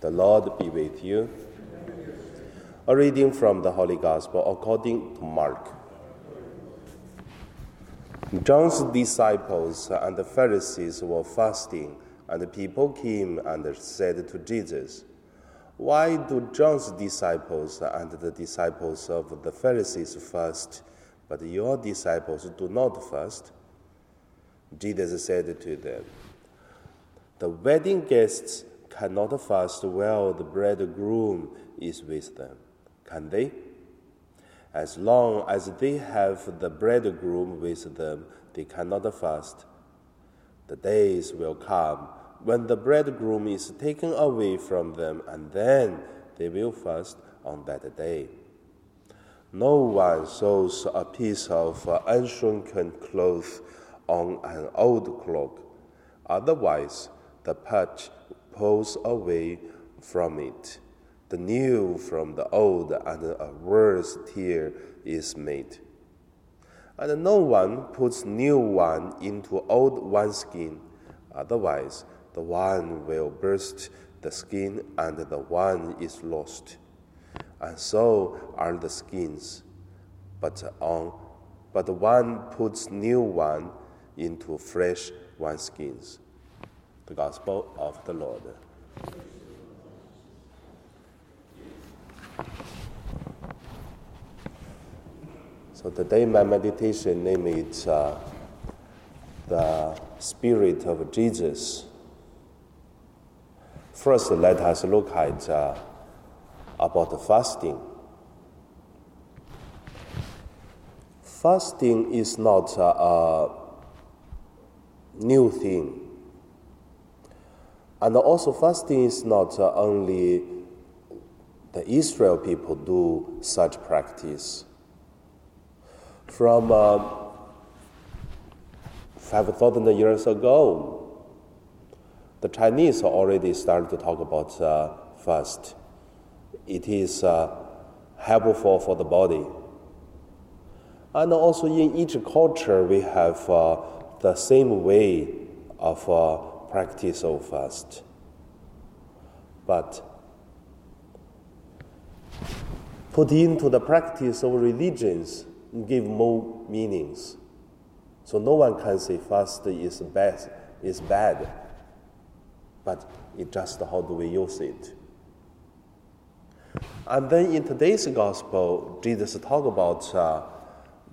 The Lord be with you. A reading from the Holy Gospel according to Mark. John's disciples and the Pharisees were fasting, and the people came and said to Jesus, Why do John's disciples and the disciples of the Pharisees fast, but your disciples do not fast? Jesus said to them, The wedding guests cannot fast while the bridegroom is with them, can they? As long as they have the bridegroom with them, they cannot fast. The days will come when the bridegroom is taken away from them, and then they will fast on that day. No one sews a piece of unshrunken cloth on an old cloak, otherwise, the patch pulls away from it, the new from the old, and a worse tear is made. And no one puts new wine into old wineskin, otherwise the wine will burst the skin and the wine is lost. And so are the skins. But on but one puts new wine into fresh wineskins the gospel of the Lord. So today my meditation name is uh, the Spirit of Jesus. First, let us look at uh, about fasting. Fasting is not uh, a new thing and also, fasting is not uh, only the Israel people do such practice. From uh, 5,000 years ago, the Chinese already started to talk about uh, fast. It is uh, helpful for the body. And also, in each culture, we have uh, the same way of uh, practice of fast. But put into the practice of religions give more meanings. So no one can say fast is bad, is bad. But it's just how do we use it. And then in today's gospel, Jesus talk about uh,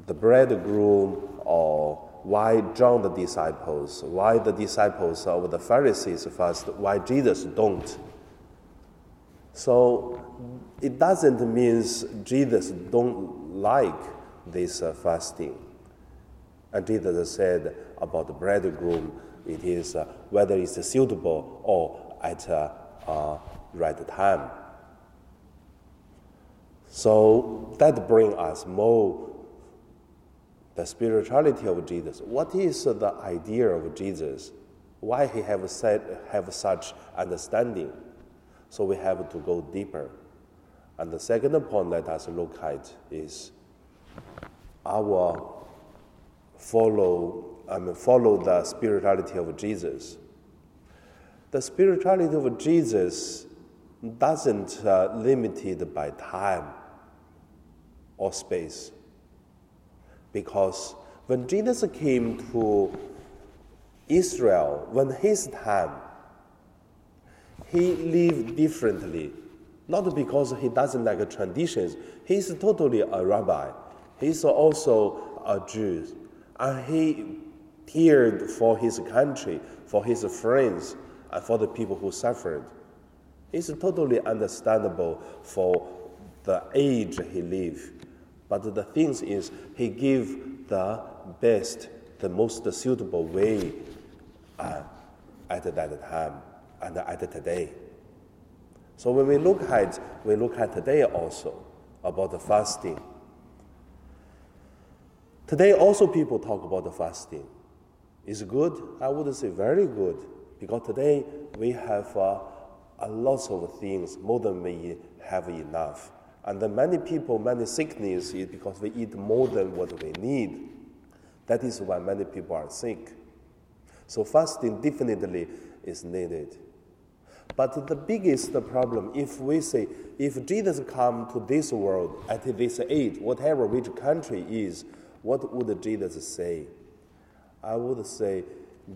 the bridegroom or why John the disciples, why the disciples of the Pharisees fast, why Jesus don't. So it doesn't mean Jesus don't like this uh, fasting. And Jesus said about the bridegroom, it is uh, whether it's suitable or at a uh, right time. So that brings us more the spirituality of Jesus. What is the idea of Jesus? Why he have said have such understanding? So we have to go deeper. And the second point let us look at is our follow I mean, follow the spirituality of Jesus. The spirituality of Jesus doesn't uh, limited by time or space. Because when Jesus came to Israel, when his time, he lived differently. Not because he doesn't like traditions, he's totally a rabbi. He's also a Jew. And he cared for his country, for his friends, and for the people who suffered. It's totally understandable for the age he lived. But the thing is, he gave the best, the most suitable way uh, at that time and at today. So when we look at we look at today also about the fasting. Today also people talk about the fasting. Is good? I would say very good because today we have uh, a lot of things more than we have enough. And then many people, many sickness is because we eat more than what we need. That is why many people are sick. So fasting definitely is needed. But the biggest problem, if we say, if Jesus come to this world at this age, whatever which country is, what would Jesus say? I would say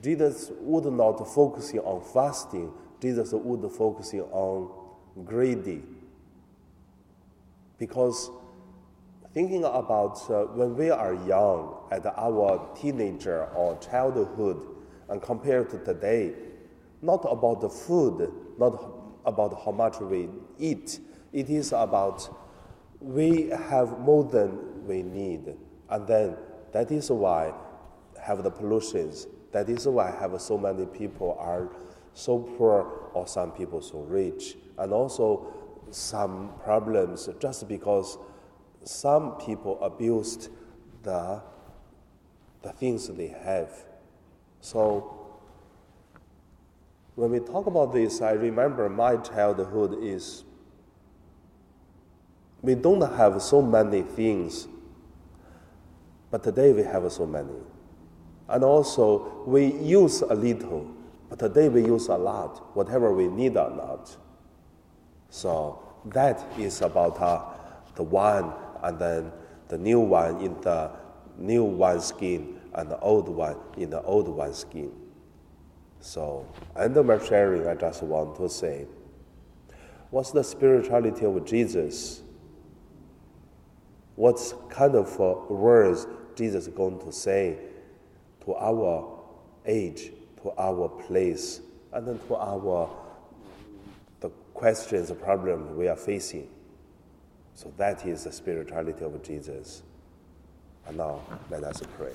Jesus would not focusing on fasting. Jesus would focusing on greedy. Because thinking about uh, when we are young, at our teenager or childhood, and compared to today, not about the food, not about how much we eat. It is about we have more than we need. And then that is why have the pollutions. That is why have so many people are so poor or some people so rich. And also some problems just because some people abused the, the things they have. So when we talk about this, I remember my childhood is we don't have so many things, but today we have so many. And also, we use a little, but today we use a lot, whatever we need or not. So that is about uh, the one and then the new one in the new wineskin and the old one in the old wineskin. So, end of my sharing, I just want to say, what's the spirituality of Jesus? What kind of uh, words Jesus is going to say to our age, to our place, and then to our questions, the problem we are facing. So that is the spirituality of Jesus. And now let us pray.